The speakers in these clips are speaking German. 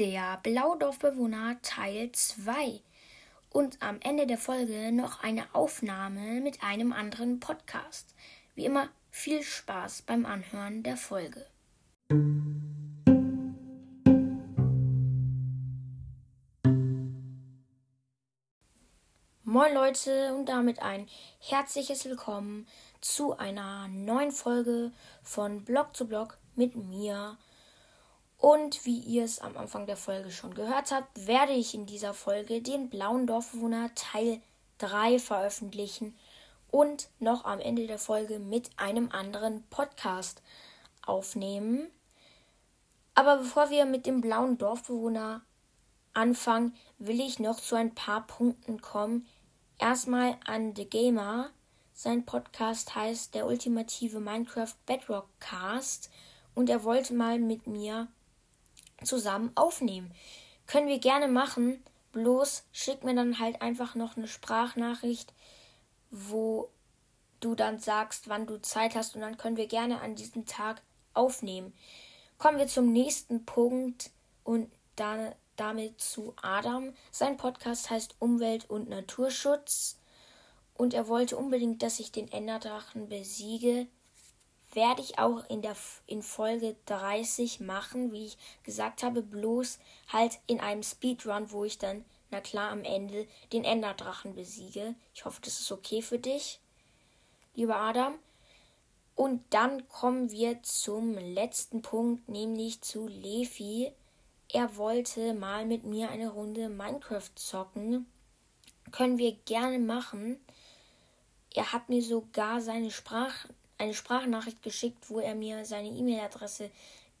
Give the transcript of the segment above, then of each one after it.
der Blaudorfbewohner Teil 2 und am Ende der Folge noch eine Aufnahme mit einem anderen Podcast. Wie immer viel Spaß beim Anhören der Folge. Moin Leute und damit ein herzliches Willkommen zu einer neuen Folge von Blog zu Blog mit mir. Und wie ihr es am Anfang der Folge schon gehört habt, werde ich in dieser Folge den blauen Dorfbewohner Teil 3 veröffentlichen und noch am Ende der Folge mit einem anderen Podcast aufnehmen. Aber bevor wir mit dem blauen Dorfbewohner anfangen, will ich noch zu ein paar Punkten kommen. Erstmal an The Gamer. Sein Podcast heißt der ultimative Minecraft Bedrock Cast und er wollte mal mit mir zusammen aufnehmen. Können wir gerne machen, bloß schick mir dann halt einfach noch eine Sprachnachricht, wo du dann sagst, wann du Zeit hast und dann können wir gerne an diesem Tag aufnehmen. Kommen wir zum nächsten Punkt und dann damit zu Adam. Sein Podcast heißt Umwelt und Naturschutz und er wollte unbedingt, dass ich den Enderdrachen besiege werde ich auch in der in Folge 30 machen, wie ich gesagt habe, bloß halt in einem Speedrun, wo ich dann na klar am Ende den Enderdrachen besiege. Ich hoffe, das ist okay für dich, lieber Adam. Und dann kommen wir zum letzten Punkt, nämlich zu Lefi. Er wollte mal mit mir eine Runde Minecraft zocken. Können wir gerne machen. Er hat mir sogar seine Sprach eine Sprachnachricht geschickt, wo er mir seine E-Mail-Adresse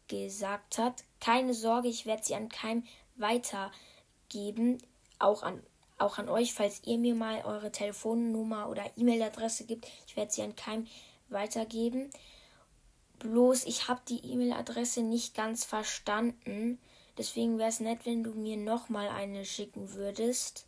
gesagt hat. Keine Sorge, ich werde sie an keinem weitergeben, auch an auch an euch, falls ihr mir mal eure Telefonnummer oder E-Mail-Adresse gibt. Ich werde sie an keinem weitergeben. Bloß ich habe die E-Mail-Adresse nicht ganz verstanden. Deswegen wäre es nett, wenn du mir nochmal eine schicken würdest.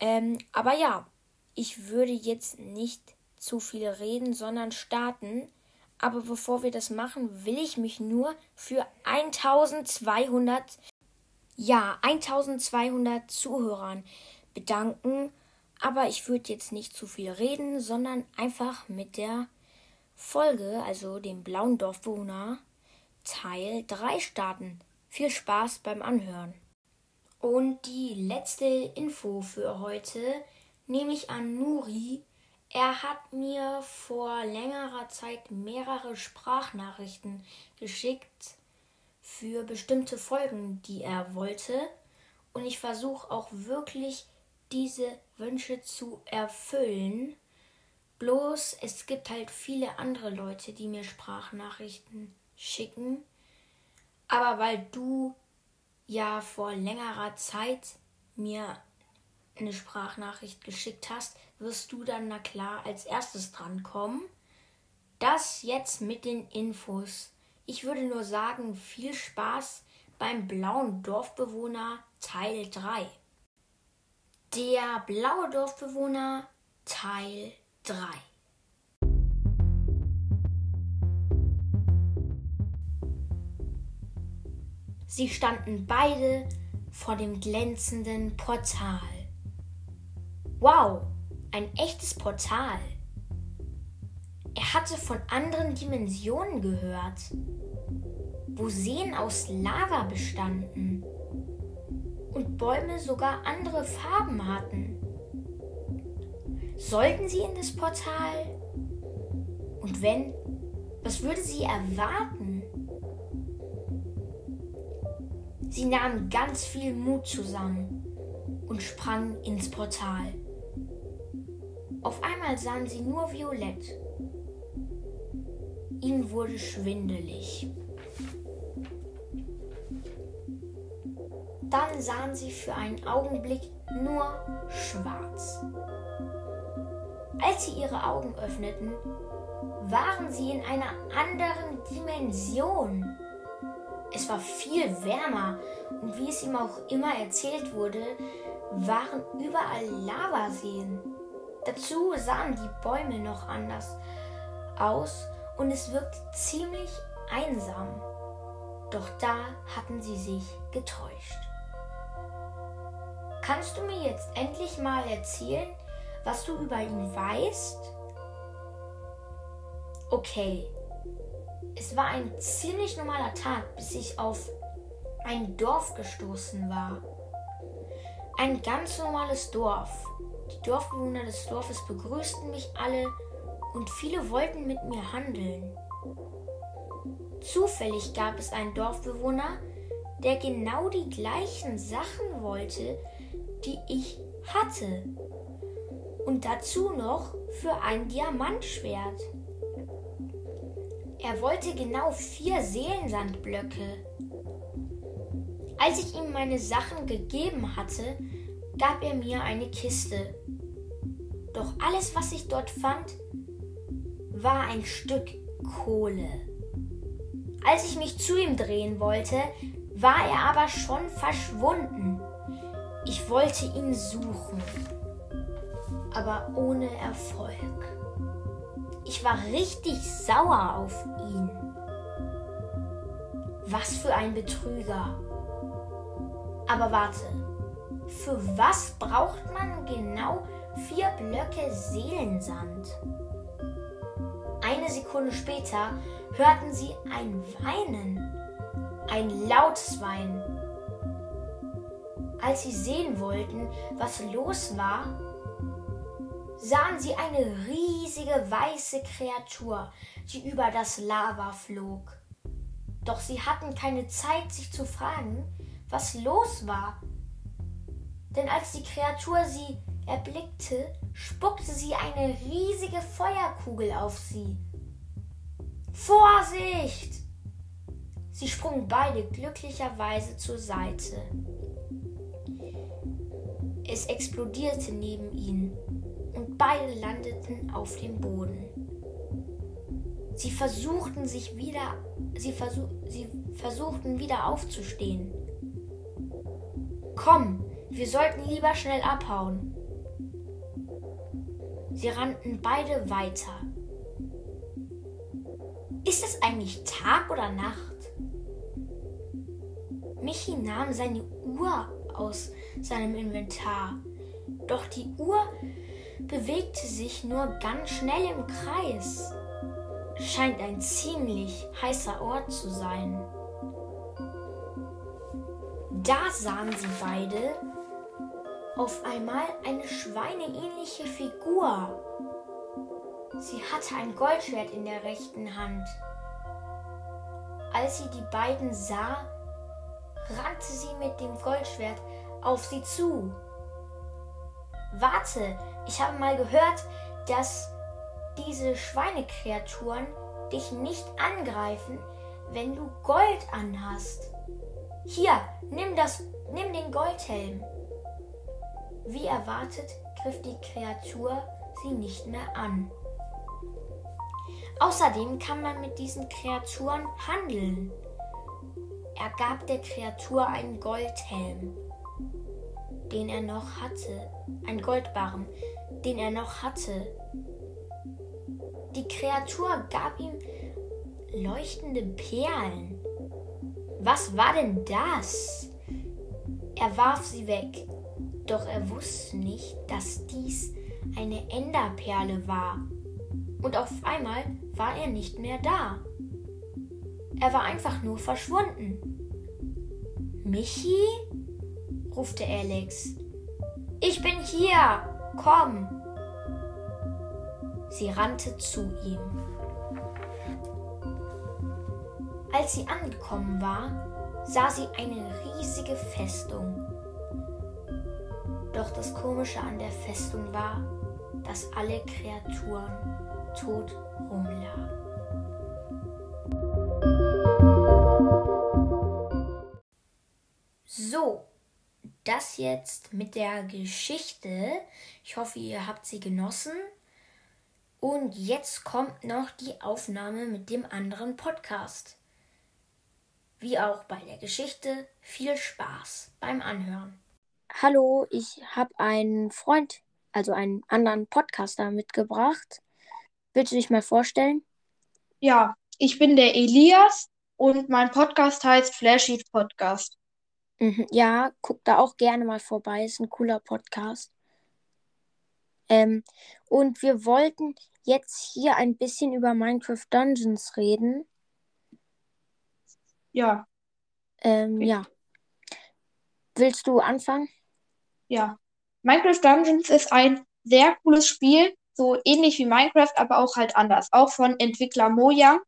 Ähm, aber ja, ich würde jetzt nicht zu viel reden, sondern starten. Aber bevor wir das machen, will ich mich nur für 1200, ja, 1200 Zuhörern bedanken. Aber ich würde jetzt nicht zu viel reden, sondern einfach mit der Folge, also dem blauen Dorfbewohner, Teil 3 starten. Viel Spaß beim Anhören. Und die letzte Info für heute nehme ich an Nuri er hat mir vor längerer Zeit mehrere Sprachnachrichten geschickt für bestimmte Folgen, die er wollte. Und ich versuche auch wirklich diese Wünsche zu erfüllen. Bloß es gibt halt viele andere Leute, die mir Sprachnachrichten schicken. Aber weil du ja vor längerer Zeit mir eine Sprachnachricht geschickt hast, wirst du dann na klar als erstes drankommen. Das jetzt mit den Infos. Ich würde nur sagen, viel Spaß beim blauen Dorfbewohner Teil 3. Der blaue Dorfbewohner Teil 3. Sie standen beide vor dem glänzenden Portal. Wow, ein echtes Portal. Er hatte von anderen Dimensionen gehört, wo Seen aus Lava bestanden und Bäume sogar andere Farben hatten. Sollten sie in das Portal? Und wenn, was würde sie erwarten? Sie nahmen ganz viel Mut zusammen und sprangen ins Portal. Auf einmal sahen sie nur Violett. Ihnen wurde schwindelig. Dann sahen sie für einen Augenblick nur schwarz. Als sie ihre Augen öffneten, waren sie in einer anderen Dimension. Es war viel wärmer und wie es ihm auch immer erzählt wurde, waren überall Lavaseen. Dazu sahen die Bäume noch anders aus und es wirkte ziemlich einsam. Doch da hatten sie sich getäuscht. Kannst du mir jetzt endlich mal erzählen, was du über ihn weißt? Okay. Es war ein ziemlich normaler Tag, bis ich auf ein Dorf gestoßen war. Ein ganz normales Dorf. Die Dorfbewohner des Dorfes begrüßten mich alle und viele wollten mit mir handeln. Zufällig gab es einen Dorfbewohner, der genau die gleichen Sachen wollte, die ich hatte. Und dazu noch für ein Diamantschwert. Er wollte genau vier Seelensandblöcke. Als ich ihm meine Sachen gegeben hatte, gab er mir eine Kiste. Doch alles, was ich dort fand, war ein Stück Kohle. Als ich mich zu ihm drehen wollte, war er aber schon verschwunden. Ich wollte ihn suchen, aber ohne Erfolg. Ich war richtig sauer auf ihn. Was für ein Betrüger. Aber warte, für was braucht man genau vier Blöcke Seelensand? Eine Sekunde später hörten sie ein Weinen, ein lautes Weinen. Als sie sehen wollten, was los war, sahen sie eine riesige weiße Kreatur, die über das Lava flog. Doch sie hatten keine Zeit, sich zu fragen, was los war. Denn als die Kreatur sie erblickte, spuckte sie eine riesige Feuerkugel auf sie. Vorsicht! Sie sprungen beide glücklicherweise zur Seite. Es explodierte neben ihnen und beide landeten auf dem Boden. Sie versuchten sich wieder, sie, versuch, sie versuchten wieder aufzustehen. Komm, wir sollten lieber schnell abhauen. Sie rannten beide weiter. Ist es eigentlich Tag oder Nacht? Michi nahm seine Uhr aus seinem Inventar. Doch die Uhr bewegte sich nur ganz schnell im Kreis. Scheint ein ziemlich heißer Ort zu sein. Da sahen sie beide auf einmal eine schweineähnliche Figur. Sie hatte ein Goldschwert in der rechten Hand. Als sie die beiden sah, rannte sie mit dem Goldschwert auf sie zu. Warte, ich habe mal gehört, dass diese Schweinekreaturen dich nicht angreifen, wenn du Gold anhast. Hier, nimm das, nimm den Goldhelm. Wie erwartet griff die Kreatur sie nicht mehr an. Außerdem kann man mit diesen Kreaturen handeln. Er gab der Kreatur einen Goldhelm, den er noch hatte, ein Goldbarren, den er noch hatte. Die Kreatur gab ihm leuchtende Perlen. Was war denn das? Er warf sie weg, doch er wusste nicht, dass dies eine Enderperle war. Und auf einmal war er nicht mehr da. Er war einfach nur verschwunden. Michi? rufte Alex. Ich bin hier. Komm. Sie rannte zu ihm. Als sie angekommen war, sah sie eine riesige Festung. Doch das Komische an der Festung war, dass alle Kreaturen tot rumlagen. So, das jetzt mit der Geschichte. Ich hoffe, ihr habt sie genossen. Und jetzt kommt noch die Aufnahme mit dem anderen Podcast. Wie auch bei der Geschichte, viel Spaß beim Anhören. Hallo, ich habe einen Freund, also einen anderen Podcaster mitgebracht. Willst du dich mal vorstellen? Ja, ich bin der Elias und mein Podcast heißt Flashy Podcast. Mhm, ja, guck da auch gerne mal vorbei. Ist ein cooler Podcast. Ähm, und wir wollten jetzt hier ein bisschen über Minecraft Dungeons reden. Ja. Ähm, Okay. ja. Willst du anfangen? Ja. Minecraft Dungeons ist ein sehr cooles Spiel, so ähnlich wie Minecraft, aber auch halt anders. Auch von Entwickler Mojang.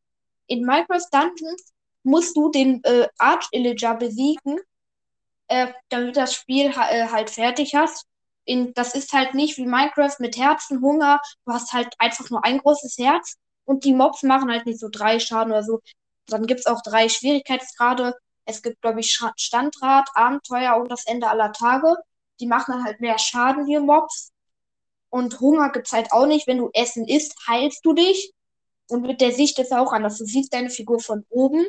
In Minecraft Dungeons musst du den äh, Arch-Illager besiegen, äh, damit das Spiel äh, halt fertig hast. In, das ist halt nicht wie Minecraft mit Herzen, Hunger. Du hast halt einfach nur ein großes Herz und die Mobs machen halt nicht so drei Schaden oder so. Dann gibt's auch drei Schwierigkeitsgrade. Es gibt, glaube ich, Standrat, Abenteuer und das Ende aller Tage. Die machen dann halt mehr Schaden, die Mobs. Und Hunger gibt's halt auch nicht. Wenn du Essen isst, heilst du dich. Und mit der Sicht ist auch anders. Du siehst deine Figur von oben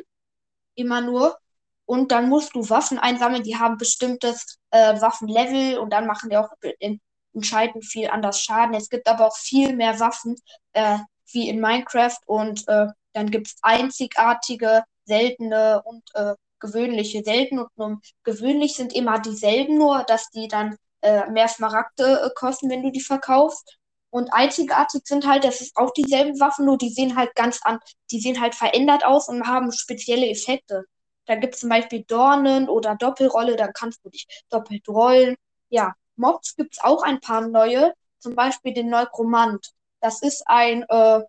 immer nur. Und dann musst du Waffen einsammeln. Die haben bestimmtes äh, Waffenlevel und dann machen die auch entscheidend viel anders Schaden. Es gibt aber auch viel mehr Waffen äh, wie in Minecraft und äh, dann gibt's einzigartige, seltene und äh, gewöhnliche. Selten und nur gewöhnlich sind immer dieselben, nur dass die dann äh, mehr Smaragde äh, kosten, wenn du die verkaufst. Und einzigartig sind halt, das ist auch dieselben Waffen, nur die sehen halt ganz an, die sehen halt verändert aus und haben spezielle Effekte. Da gibt's zum Beispiel Dornen oder Doppelrolle, dann kannst du dich doppelt rollen. Ja, Mobs gibt's auch ein paar neue, zum Beispiel den Neukromant. Das ist ein äh,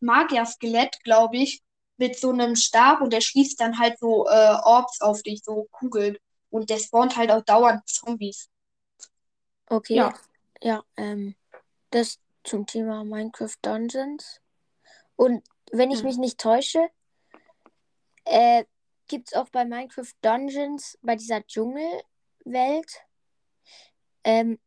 Magier-Skelett, glaube ich, mit so einem Stab und der schießt dann halt so äh, Orbs auf dich, so Kugeln. Und der spawnt halt auch dauernd Zombies. Okay. Ja. Ja, ähm, das zum Thema Minecraft Dungeons. Und wenn ich Hm. mich nicht täusche, äh, gibt es auch bei Minecraft Dungeons, bei dieser Dschungelwelt, ähm,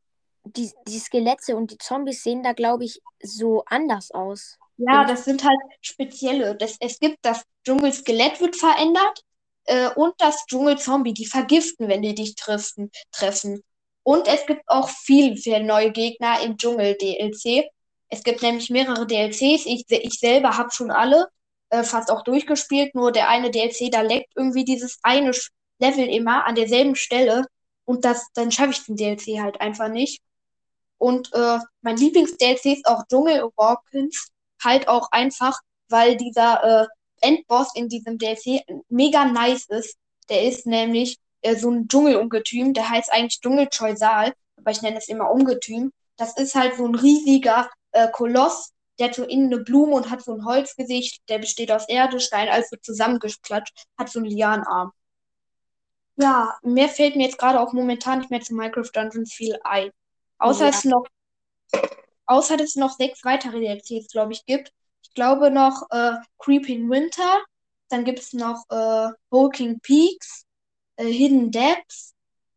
die, die Skelette und die Zombies sehen da, glaube ich, so anders aus. Ja, das sind halt spezielle. Das, es gibt das Dschungelskelett wird verändert äh, und das Dschungelzombie, die vergiften, wenn die dich treffen, treffen. Und es gibt auch viel, viel neue Gegner im Dschungel-DLC. Es gibt nämlich mehrere DLCs. Ich, ich selber habe schon alle äh, fast auch durchgespielt. Nur der eine DLC, da leckt irgendwie dieses eine Level immer an derselben Stelle. Und das, dann schaffe ich den DLC halt einfach nicht. Und äh, mein Lieblings-DLC ist auch Dschungel Walkins halt auch einfach, weil dieser äh, Endboss in diesem DLC mega nice ist. Der ist nämlich äh, so ein Dschungelungetüm, der heißt eigentlich Dschungelchoisal, aber ich nenne es immer Ungetüm. Das ist halt so ein riesiger äh, Koloss, der hat so innen eine Blume und hat so ein Holzgesicht, der besteht aus Erde, Stein, alles so zusammengeklatscht, hat so einen Lianarm. Ja, mehr fällt mir jetzt gerade auch momentan nicht mehr zu Minecraft Dungeons viel ein. Außer Ja. es noch außer dass es noch sechs weitere DLCs, glaube ich, gibt. Ich glaube noch äh, Creeping Winter, dann gibt es noch äh, Peaks, äh, Hidden Depths,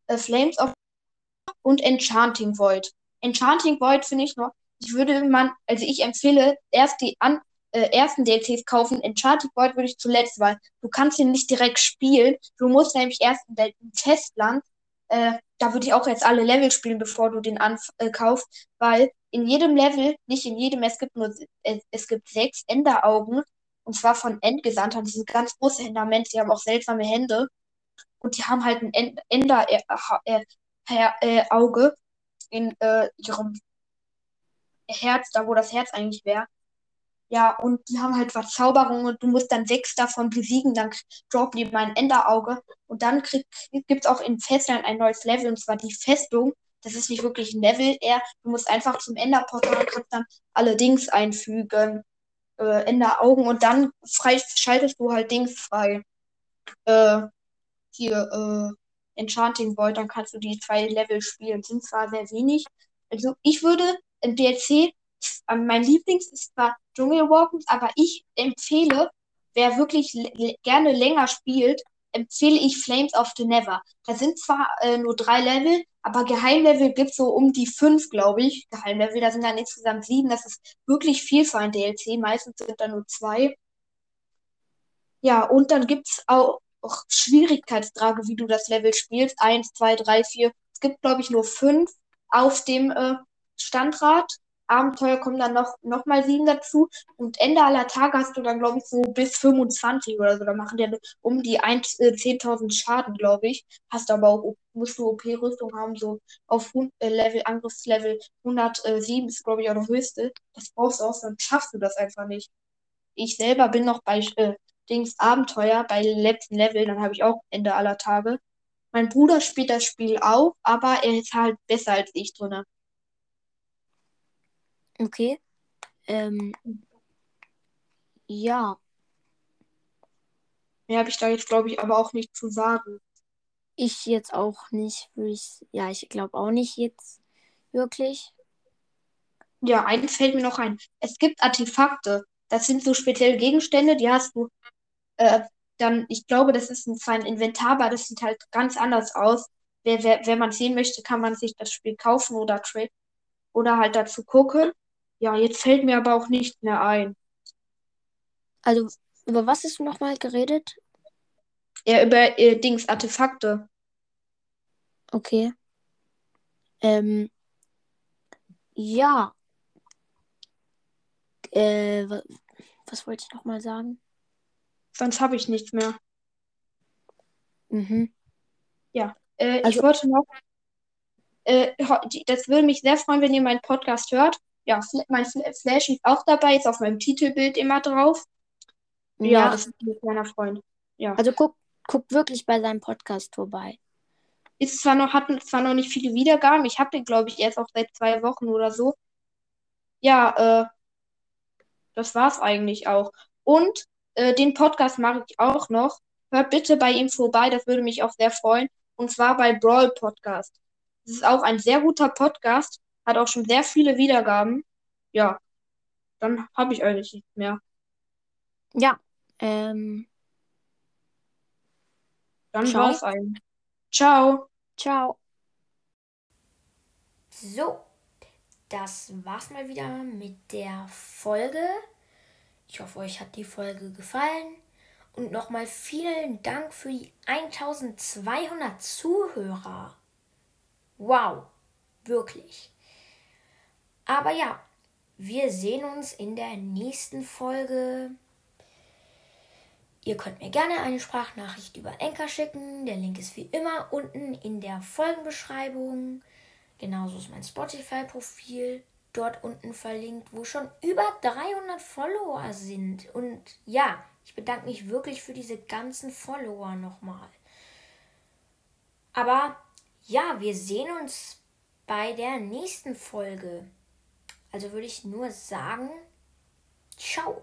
äh, Flames of und Enchanting Void. Enchanting Void finde ich noch, ich würde man, also ich empfehle erst die an, äh, ersten DLCs kaufen. Enchanting Void würde ich zuletzt, weil du kannst ihn nicht direkt spielen. Du musst nämlich erst in der im Festland, äh, da würde ich auch jetzt alle Level spielen, bevor du den anf äh, weil in jedem Level, nicht in jedem, es gibt nur, es, es gibt sechs Enderaugen, und zwar von Endgesandtern, die sind ganz große Enderments, die haben auch seltsame Hände, und die haben halt ein End Ender äh, äh, äh, in äh, ihrem Herz, da wo das Herz eigentlich wäre. Ja, und die haben halt Verzauberungen und du musst dann sechs davon besiegen, dann droppen die mein Enderauge. Und dann krieg, gibt's auch in Festland ein neues Level, und zwar die Festung. Das ist nicht wirklich ein Level, eher, du musst einfach zum Enderportal kannst dann alle Dings einfügen, äh, Enderaugen, und dann frei, schaltest du halt Dings frei. Äh, hier, äh, Enchanting Void, dann kannst du die zwei Level spielen. Sind zwar sehr wenig. Also ich würde im DLC, mein Lieblings ist zwar Dschungel Walkens, aber ich empfehle, wer wirklich gerne länger spielt, empfehle ich Flames of the Never. Da sind zwar äh, nur drei Level, aber Geheimlevel gibt's so um die fünf, glaube ich. Geheimlevel, da sind dann insgesamt sieben. Das ist wirklich viel für ein DLC. Meistens sind da nur zwei. Ja, und dann gibt's auch auch Schwierigkeitsgrade, wie du das Level spielst. Eins, zwei, drei, vier. Es gibt, glaube ich, nur fünf auf dem äh, Standrad. Abenteuer kommen dann noch, noch mal sieben dazu. Und Ende aller Tage hast du dann, glaube ich, so bis 25 oder so. Da machen die um die 1, äh, 10.000 Schaden, glaube ich. Hast aber auch, musst du OP-Rüstung haben, so auf äh, Level, Angriffslevel 107 ist, glaube ich, auch der höchste. Das brauchst du auch, dann schaffst du das einfach nicht. Ich selber bin noch bei äh, Dings Abenteuer, bei letzten Level, dann habe ich auch Ende aller Tage. Mein Bruder spielt das Spiel auch, aber er ist halt besser als ich drin. Okay. Ähm, ja. Mehr habe ich da jetzt, glaube ich, aber auch nicht zu sagen. Ich jetzt auch nicht, würde ich. Ja, ich glaube auch nicht jetzt wirklich. Ja, eins fällt mir noch ein. Es gibt Artefakte. Das sind so spezielle Gegenstände, die hast du äh, dann, ich glaube, das ist ein, zwar ein Inventar, aber das sieht halt ganz anders aus. Wer, wer, wenn man sehen möchte, kann man sich das Spiel kaufen oder trade oder halt dazu gucken. Ja, jetzt fällt mir aber auch nicht mehr ein. Also, über was hast du nochmal geredet? Ja, über äh, Dings, Artefakte. Okay. Ähm, ja. Äh, was, was wollte ich nochmal sagen? Sonst habe ich nichts mehr. Mhm. Ja, äh, also, ich wollte noch. Äh, das würde mich sehr freuen, wenn ihr meinen Podcast hört. Ja, mein Flash ist auch dabei, ist auf meinem Titelbild immer drauf. Ja, ja das ist ein kleiner Freund. Ja. Also guck, guck wirklich bei seinem Podcast vorbei. Ist zwar noch, hatten zwar noch nicht viele Wiedergaben, ich habe den, glaube ich, erst auch seit zwei Wochen oder so. Ja, äh, das war's eigentlich auch. Und äh, den Podcast mache ich auch noch. Hört bitte bei ihm vorbei, das würde mich auch sehr freuen. Und zwar bei Brawl Podcast. Das ist auch ein sehr guter Podcast, hat auch schon sehr viele Wiedergaben. Ja, dann habe ich eigentlich nicht mehr. Ja, ähm. Dann Ciao. war's ein. Ciao. Ciao. So, das war's mal wieder mit der Folge. Ich hoffe, euch hat die Folge gefallen. Und nochmal vielen Dank für die 1200 Zuhörer. Wow, wirklich. Aber ja, wir sehen uns in der nächsten Folge. Ihr könnt mir gerne eine Sprachnachricht über Enker schicken. Der Link ist wie immer unten in der Folgenbeschreibung. Genauso ist mein Spotify-Profil dort unten verlinkt, wo schon über 300 Follower sind. Und ja, ich bedanke mich wirklich für diese ganzen Follower nochmal. Aber ja, wir sehen uns bei der nächsten Folge. Also würde ich nur sagen, ciao.